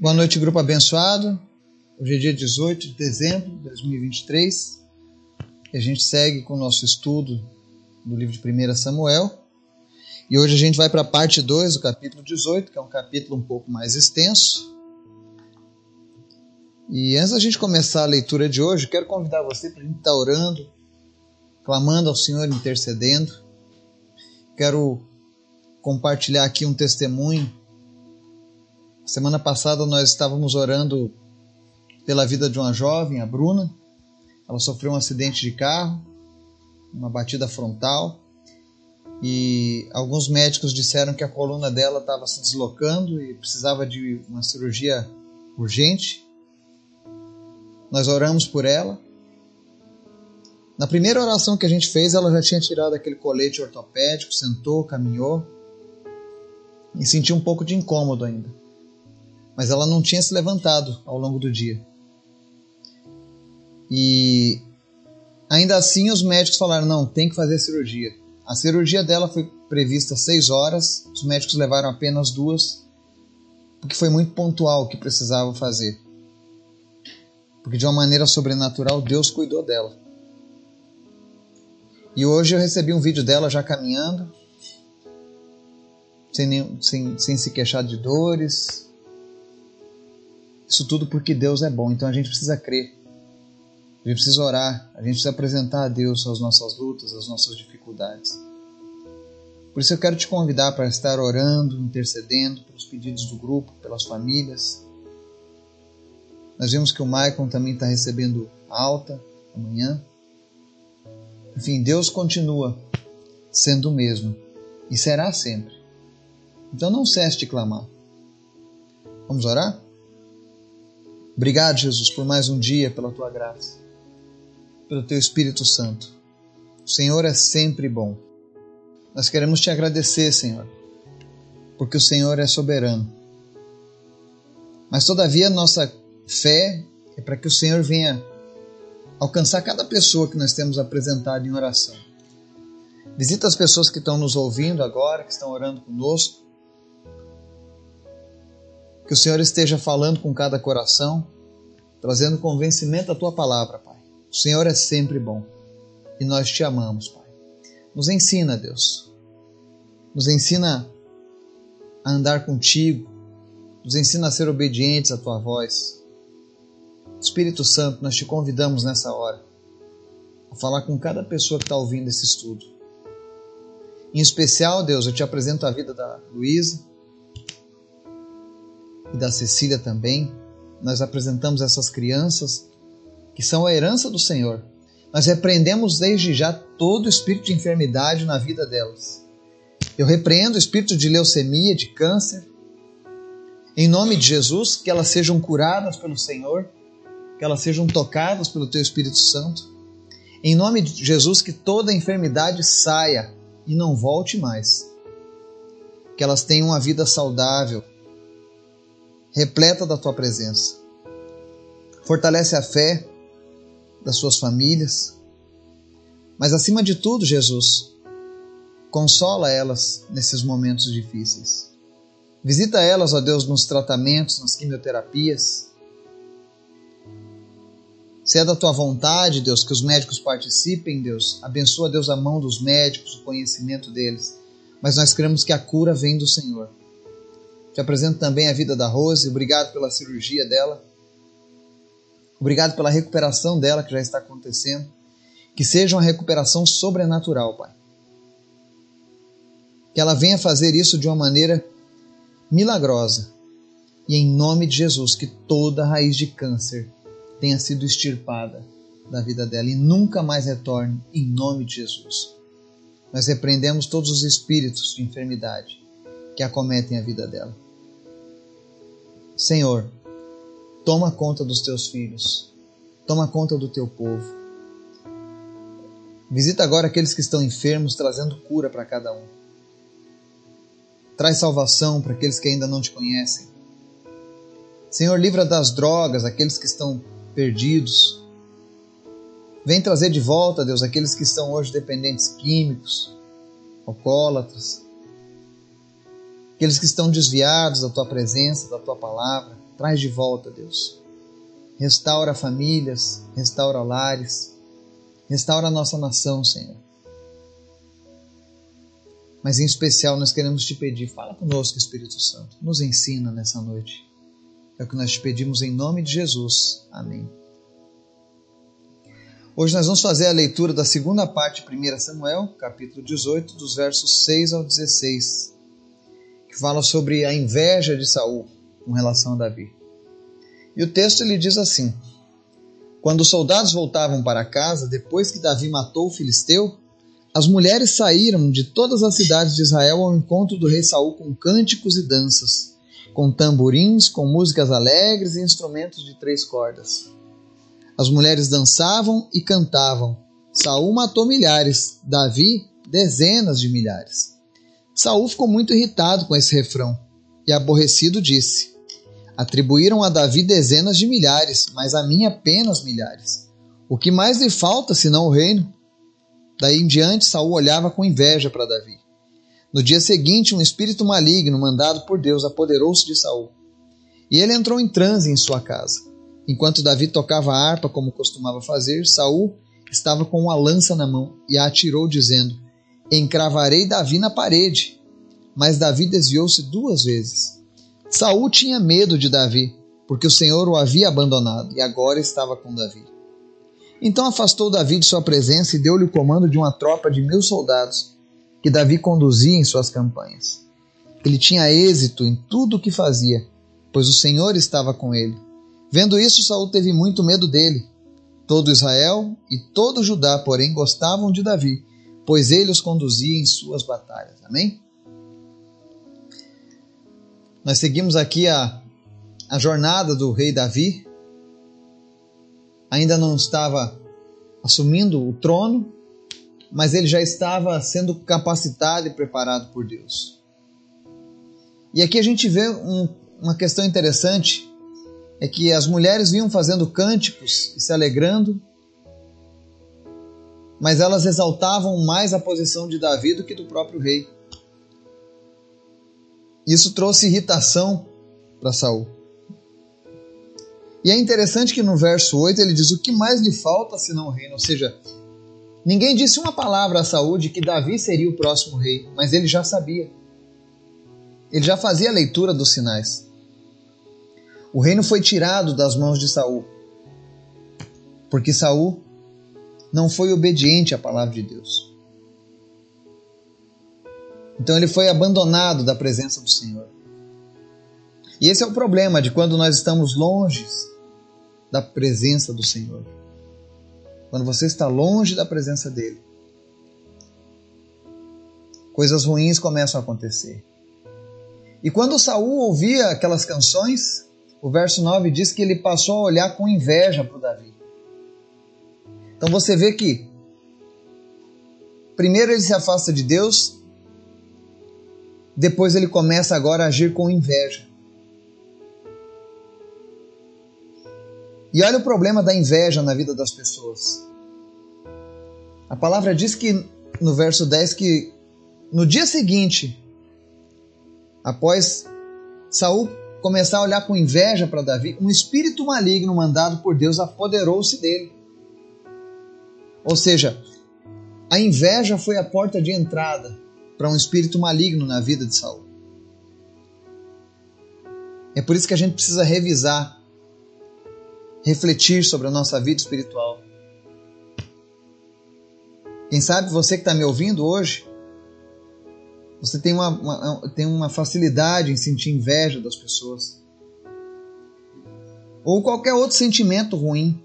Boa noite, grupo abençoado. Hoje é dia 18 de dezembro de 2023 e a gente segue com o nosso estudo do livro de 1 Samuel. E hoje a gente vai para a parte 2 do capítulo 18, que é um capítulo um pouco mais extenso. E antes da gente começar a leitura de hoje, quero convidar você para a gente estar orando, clamando ao Senhor, intercedendo. Quero compartilhar aqui um testemunho Semana passada nós estávamos orando pela vida de uma jovem, a Bruna. Ela sofreu um acidente de carro, uma batida frontal, e alguns médicos disseram que a coluna dela estava se deslocando e precisava de uma cirurgia urgente. Nós oramos por ela. Na primeira oração que a gente fez, ela já tinha tirado aquele colete ortopédico, sentou, caminhou e sentiu um pouco de incômodo ainda mas ela não tinha se levantado ao longo do dia. E ainda assim os médicos falaram: não, tem que fazer a cirurgia. A cirurgia dela foi prevista seis horas, os médicos levaram apenas duas, porque foi muito pontual o que precisava fazer. Porque de uma maneira sobrenatural Deus cuidou dela. E hoje eu recebi um vídeo dela já caminhando, sem, sem, sem se queixar de dores, isso tudo porque Deus é bom, então a gente precisa crer. A gente precisa orar, a gente precisa apresentar a Deus as nossas lutas, as nossas dificuldades. Por isso eu quero te convidar para estar orando, intercedendo pelos pedidos do grupo, pelas famílias. Nós vimos que o Maicon também está recebendo alta amanhã. Enfim, Deus continua sendo o mesmo e será sempre. Então não cesse de clamar. Vamos orar? Obrigado, Jesus, por mais um dia, pela tua graça, pelo teu Espírito Santo. O Senhor é sempre bom. Nós queremos te agradecer, Senhor, porque o Senhor é soberano. Mas todavia nossa fé é para que o Senhor venha alcançar cada pessoa que nós temos apresentado em oração. Visita as pessoas que estão nos ouvindo agora, que estão orando conosco. Que o Senhor esteja falando com cada coração, trazendo convencimento à tua palavra, Pai. O Senhor é sempre bom e nós te amamos, Pai. Nos ensina, Deus. Nos ensina a andar contigo. Nos ensina a ser obedientes à tua voz. Espírito Santo, nós te convidamos nessa hora a falar com cada pessoa que está ouvindo esse estudo. Em especial, Deus, eu te apresento a vida da Luísa, e da Cecília também. Nós apresentamos essas crianças que são a herança do Senhor. Nós repreendemos desde já todo espírito de enfermidade na vida delas. Eu repreendo o espírito de leucemia, de câncer. Em nome de Jesus, que elas sejam curadas pelo Senhor, que elas sejam tocadas pelo Teu Espírito Santo. Em nome de Jesus, que toda enfermidade saia e não volte mais. Que elas tenham uma vida saudável, repleta da tua presença. Fortalece a fé das suas famílias. Mas acima de tudo, Jesus, consola elas nesses momentos difíceis. Visita elas, ó Deus, nos tratamentos, nas quimioterapias. Se é da tua vontade, Deus, que os médicos participem, Deus, abençoa, Deus, a mão dos médicos, o conhecimento deles. Mas nós cremos que a cura vem do Senhor. Te apresento também a vida da Rose. Obrigado pela cirurgia dela. Obrigado pela recuperação dela que já está acontecendo. Que seja uma recuperação sobrenatural, Pai. Que ela venha fazer isso de uma maneira milagrosa. E em nome de Jesus, que toda raiz de câncer tenha sido extirpada da vida dela e nunca mais retorne, em nome de Jesus. Nós repreendemos todos os espíritos de enfermidade que acometem a vida dela. Senhor, toma conta dos teus filhos, toma conta do teu povo. Visita agora aqueles que estão enfermos, trazendo cura para cada um. Traz salvação para aqueles que ainda não te conhecem. Senhor, livra das drogas aqueles que estão perdidos. Vem trazer de volta, Deus, aqueles que estão hoje dependentes químicos, alcoólatras. Aqueles que estão desviados da tua presença, da tua palavra, traz de volta, Deus. Restaura famílias, restaura lares, restaura a nossa nação, Senhor. Mas em especial nós queremos te pedir, fala conosco, Espírito Santo, nos ensina nessa noite. É o que nós te pedimos em nome de Jesus. Amém. Hoje nós vamos fazer a leitura da segunda parte de 1 Samuel, capítulo 18, dos versos 6 ao 16, que fala sobre a inveja de Saul com relação a Davi. E o texto ele diz assim: Quando os soldados voltavam para casa, depois que Davi matou o filisteu, as mulheres saíram de todas as cidades de Israel ao encontro do rei Saul com cânticos e danças, com tamborins, com músicas alegres e instrumentos de três cordas. As mulheres dançavam e cantavam. Saul matou milhares, Davi dezenas de milhares. Saul ficou muito irritado com esse refrão e aborrecido disse: Atribuíram a Davi dezenas de milhares, mas a mim apenas milhares. O que mais lhe falta senão o reino? Daí em diante, Saul olhava com inveja para Davi. No dia seguinte, um espírito maligno mandado por Deus apoderou-se de Saul. E ele entrou em transe em sua casa. Enquanto Davi tocava a harpa como costumava fazer, Saul estava com uma lança na mão e a atirou, dizendo: Encravarei Davi na parede. Mas Davi desviou-se duas vezes. Saul tinha medo de Davi, porque o Senhor o havia abandonado e agora estava com Davi. Então afastou Davi de sua presença e deu-lhe o comando de uma tropa de mil soldados que Davi conduzia em suas campanhas. Ele tinha êxito em tudo o que fazia, pois o Senhor estava com ele. Vendo isso, Saul teve muito medo dele. Todo Israel e todo Judá, porém, gostavam de Davi, pois ele os conduzia em suas batalhas. Amém? Nós seguimos aqui a, a jornada do rei Davi. Ainda não estava assumindo o trono, mas ele já estava sendo capacitado e preparado por Deus. E aqui a gente vê um, uma questão interessante é que as mulheres vinham fazendo cânticos e se alegrando, mas elas exaltavam mais a posição de Davi do que do próprio rei. Isso trouxe irritação para Saul. E é interessante que no verso 8 ele diz: O que mais lhe falta senão o reino? Ou seja, ninguém disse uma palavra a Saul de que Davi seria o próximo rei, mas ele já sabia. Ele já fazia a leitura dos sinais. O reino foi tirado das mãos de Saul, porque Saul não foi obediente à palavra de Deus. Então ele foi abandonado da presença do Senhor. E esse é o problema de quando nós estamos longe da presença do Senhor. Quando você está longe da presença dele, coisas ruins começam a acontecer. E quando Saul ouvia aquelas canções, o verso 9 diz que ele passou a olhar com inveja para o Davi. Então você vê que, primeiro ele se afasta de Deus, depois ele começa agora a agir com inveja. E olha o problema da inveja na vida das pessoas. A palavra diz que no verso 10 que no dia seguinte, após Saul começar a olhar com inveja para Davi, um espírito maligno mandado por Deus apoderou-se dele. Ou seja, a inveja foi a porta de entrada para um espírito maligno na vida de Saul. É por isso que a gente precisa revisar, refletir sobre a nossa vida espiritual. Quem sabe você que está me ouvindo hoje você tem uma, uma, tem uma facilidade em sentir inveja das pessoas. Ou qualquer outro sentimento ruim.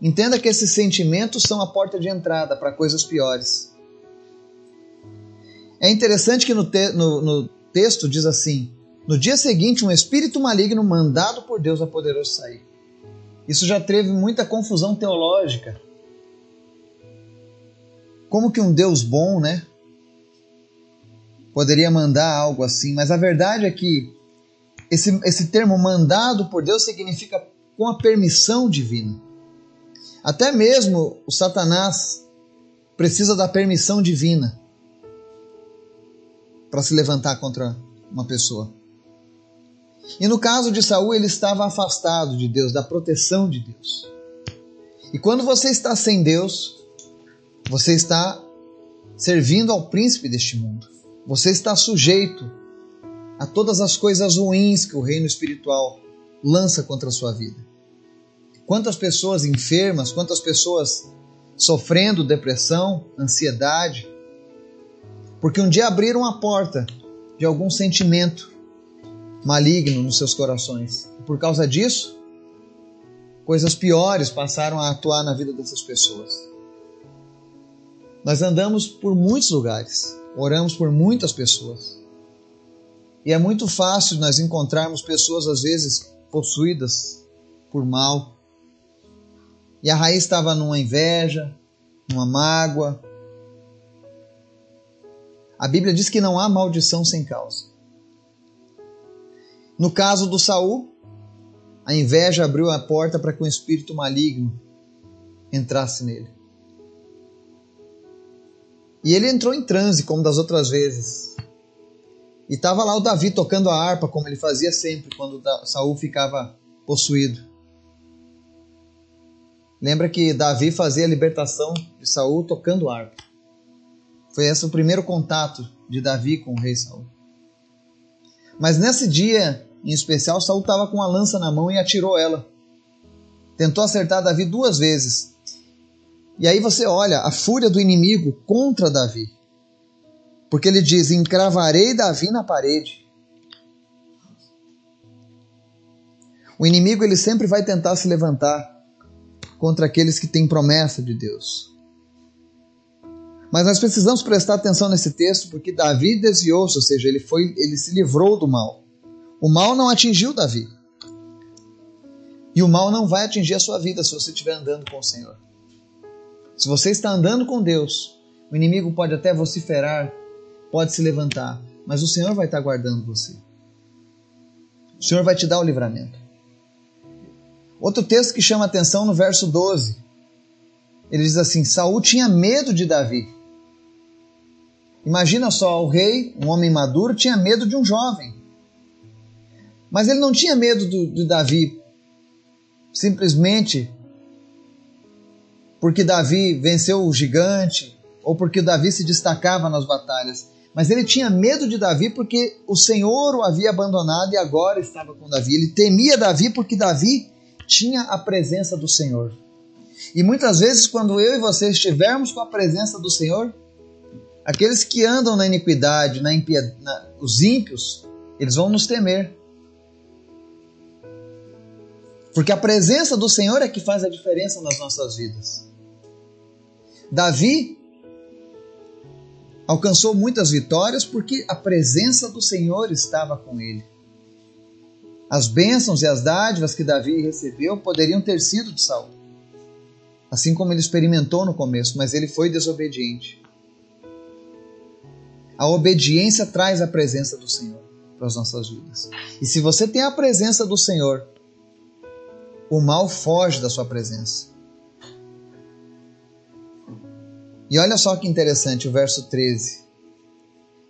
Entenda que esses sentimentos são a porta de entrada para coisas piores. É interessante que no, te, no, no texto diz assim: No dia seguinte, um espírito maligno mandado por Deus apoderou-se sair. Isso já teve muita confusão teológica. Como que um Deus bom, né? poderia mandar algo assim, mas a verdade é que esse, esse termo mandado por Deus significa com a permissão divina. Até mesmo o Satanás precisa da permissão divina para se levantar contra, uma pessoa. E no caso de Saul, ele estava afastado de Deus, da proteção de Deus. E quando você está sem Deus, você está servindo ao príncipe deste mundo. Você está sujeito a todas as coisas ruins que o reino espiritual lança contra a sua vida. Quantas pessoas enfermas, quantas pessoas sofrendo depressão, ansiedade, porque um dia abriram a porta de algum sentimento maligno nos seus corações. E por causa disso, coisas piores passaram a atuar na vida dessas pessoas. Nós andamos por muitos lugares, oramos por muitas pessoas. E é muito fácil nós encontrarmos pessoas, às vezes, possuídas por mal. E a raiz estava numa inveja, numa mágoa. A Bíblia diz que não há maldição sem causa. No caso do Saul, a inveja abriu a porta para que um espírito maligno entrasse nele. E ele entrou em transe, como das outras vezes. E estava lá o Davi tocando a harpa, como ele fazia sempre quando Saul ficava possuído. Lembra que Davi fazia a libertação de Saul tocando harpa. Foi esse o primeiro contato de Davi com o rei Saul. Mas nesse dia, em especial, Saul estava com a lança na mão e atirou ela. Tentou acertar Davi duas vezes. E aí você olha a fúria do inimigo contra Davi. Porque ele diz: encravarei Davi na parede. O inimigo ele sempre vai tentar se levantar contra aqueles que têm promessa de Deus. Mas nós precisamos prestar atenção nesse texto porque Davi desviou-se, ou seja, ele foi, ele se livrou do mal. O mal não atingiu Davi. E o mal não vai atingir a sua vida se você estiver andando com o Senhor. Se você está andando com Deus, o inimigo pode até vociferar, pode se levantar, mas o Senhor vai estar guardando você. O Senhor vai te dar o livramento. Outro texto que chama atenção no verso 12. Ele diz assim: Saul tinha medo de Davi. Imagina só, o rei, um homem maduro, tinha medo de um jovem. Mas ele não tinha medo do, de Davi simplesmente porque Davi venceu o gigante ou porque Davi se destacava nas batalhas. Mas ele tinha medo de Davi porque o Senhor o havia abandonado e agora estava com Davi. Ele temia Davi porque Davi tinha a presença do Senhor. E muitas vezes, quando eu e você estivermos com a presença do Senhor, aqueles que andam na iniquidade, na impiedade, os ímpios, eles vão nos temer. Porque a presença do Senhor é que faz a diferença nas nossas vidas. Davi alcançou muitas vitórias porque a presença do Senhor estava com ele. As bênçãos e as dádivas que Davi recebeu poderiam ter sido de Saul, assim como ele experimentou no começo, mas ele foi desobediente. A obediência traz a presença do Senhor para as nossas vidas. E se você tem a presença do Senhor, o mal foge da sua presença. E olha só que interessante o verso 13.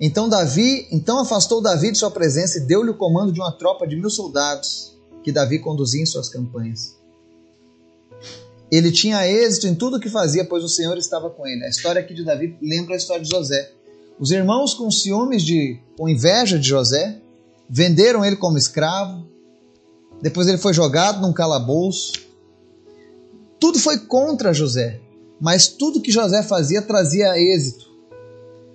Então Davi, então afastou Davi de sua presença e deu-lhe o comando de uma tropa de mil soldados que Davi conduzia em suas campanhas. Ele tinha êxito em tudo o que fazia, pois o Senhor estava com ele. A história aqui de Davi lembra a história de José. Os irmãos, com ciúmes de, com inveja de José, venderam ele como escravo. Depois ele foi jogado num calabouço. Tudo foi contra José, mas tudo que José fazia trazia êxito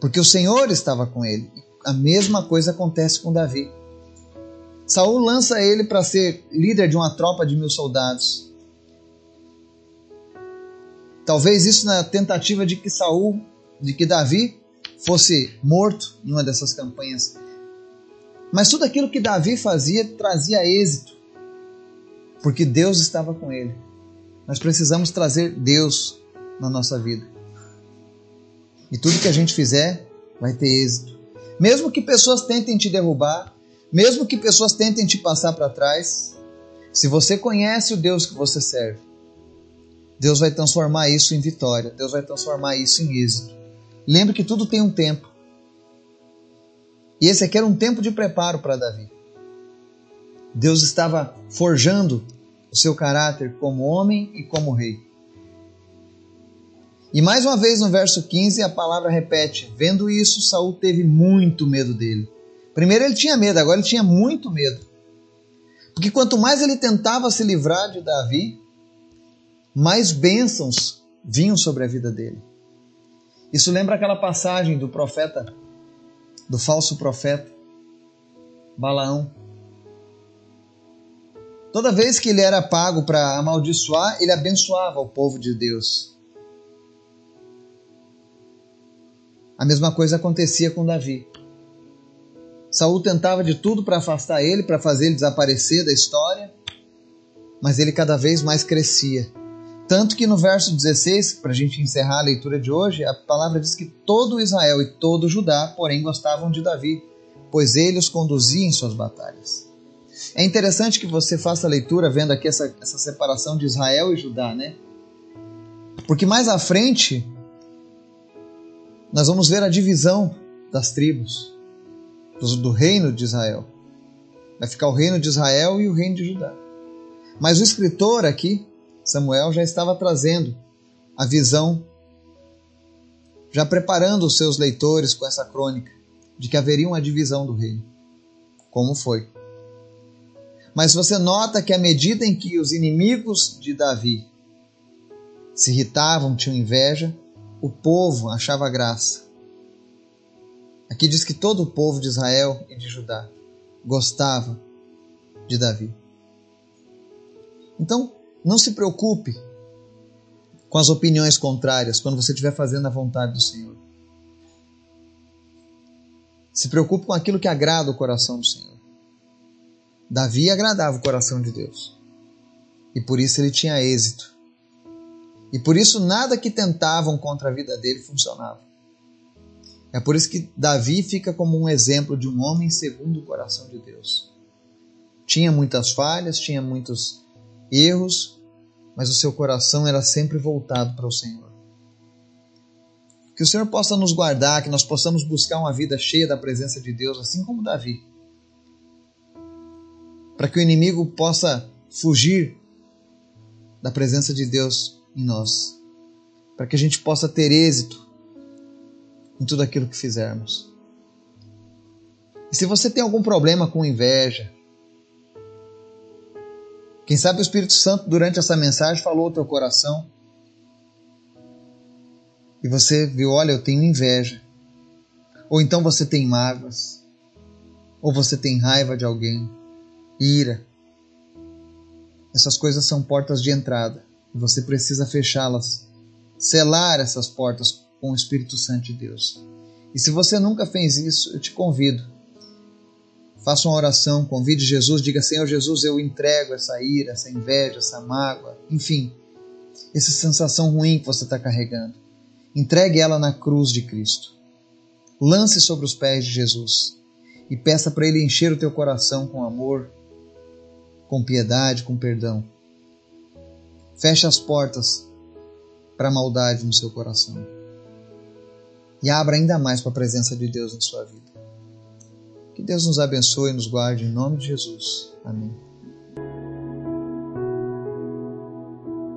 porque o Senhor estava com ele. A mesma coisa acontece com Davi. Saul lança ele para ser líder de uma tropa de mil soldados. Talvez isso na tentativa de que Saul, de que Davi fosse morto em uma dessas campanhas. Mas tudo aquilo que Davi fazia trazia êxito, porque Deus estava com ele. Nós precisamos trazer Deus na nossa vida. E tudo que a gente fizer vai ter êxito. Mesmo que pessoas tentem te derrubar, mesmo que pessoas tentem te passar para trás, se você conhece o Deus que você serve, Deus vai transformar isso em vitória, Deus vai transformar isso em êxito. Lembre que tudo tem um tempo. E esse aqui era um tempo de preparo para Davi. Deus estava forjando o seu caráter como homem e como rei. E mais uma vez no verso 15 a palavra repete: Vendo isso, Saul teve muito medo dele. Primeiro ele tinha medo, agora ele tinha muito medo. Porque quanto mais ele tentava se livrar de Davi, mais bênçãos vinham sobre a vida dele. Isso lembra aquela passagem do profeta, do falso profeta, Balaão. Toda vez que ele era pago para amaldiçoar, ele abençoava o povo de Deus. A mesma coisa acontecia com Davi. Saul tentava de tudo para afastar ele, para fazer ele desaparecer da história, mas ele cada vez mais crescia. Tanto que no verso 16, para a gente encerrar a leitura de hoje, a palavra diz que todo Israel e todo Judá, porém, gostavam de Davi, pois ele os conduzia em suas batalhas. É interessante que você faça a leitura vendo aqui essa, essa separação de Israel e Judá, né? Porque mais à frente, nós vamos ver a divisão das tribos do, reino de Israel. Vai ficar o reino de Israel e o reino de Judá. Mas o escritor aqui, Samuel, já estava trazendo a visão, já preparando os seus leitores com essa crônica de que haveria uma divisão do reino. Como foi? Mas você nota que à medida em que os inimigos de Davi se irritavam, tinham inveja, o povo achava graça. Aqui diz que todo o povo de Israel e de Judá gostava de Davi. Então, não se preocupe com as opiniões contrárias quando você estiver fazendo a vontade do Senhor. Se preocupe com aquilo que agrada o coração do Senhor. Davi agradava o coração de Deus. E por isso ele tinha êxito. E por isso nada que tentavam contra a vida dele funcionava. É por isso que Davi fica como um exemplo de um homem segundo o coração de Deus. Tinha muitas falhas, tinha muitos erros, mas o seu coração era sempre voltado para o Senhor. Que o Senhor possa nos guardar, que nós possamos buscar uma vida cheia da presença de Deus, assim como Davi. Para que o inimigo possa fugir da presença de Deus em nós. Para que a gente possa ter êxito em tudo aquilo que fizermos. E se você tem algum problema com inveja, quem sabe o Espírito Santo durante essa mensagem falou ao teu coração e você viu, olha, eu tenho inveja. Ou então você tem mágoas, ou você tem raiva de alguém, ira. Essas coisas são portas de entrada você precisa fechá-las, selar essas portas com o Espírito Santo de Deus. E se você nunca fez isso, eu te convido. Faça uma oração, convide Jesus, diga: Senhor Jesus, eu entrego essa ira, essa inveja, essa mágoa, enfim, essa sensação ruim que você está carregando. Entregue ela na cruz de Cristo. Lance sobre os pés de Jesus e peça para Ele encher o teu coração com amor, com piedade, com perdão. Feche as portas para a maldade no seu coração e abra ainda mais para a presença de Deus na sua vida. Que Deus nos abençoe e nos guarde em nome de Jesus. Amém.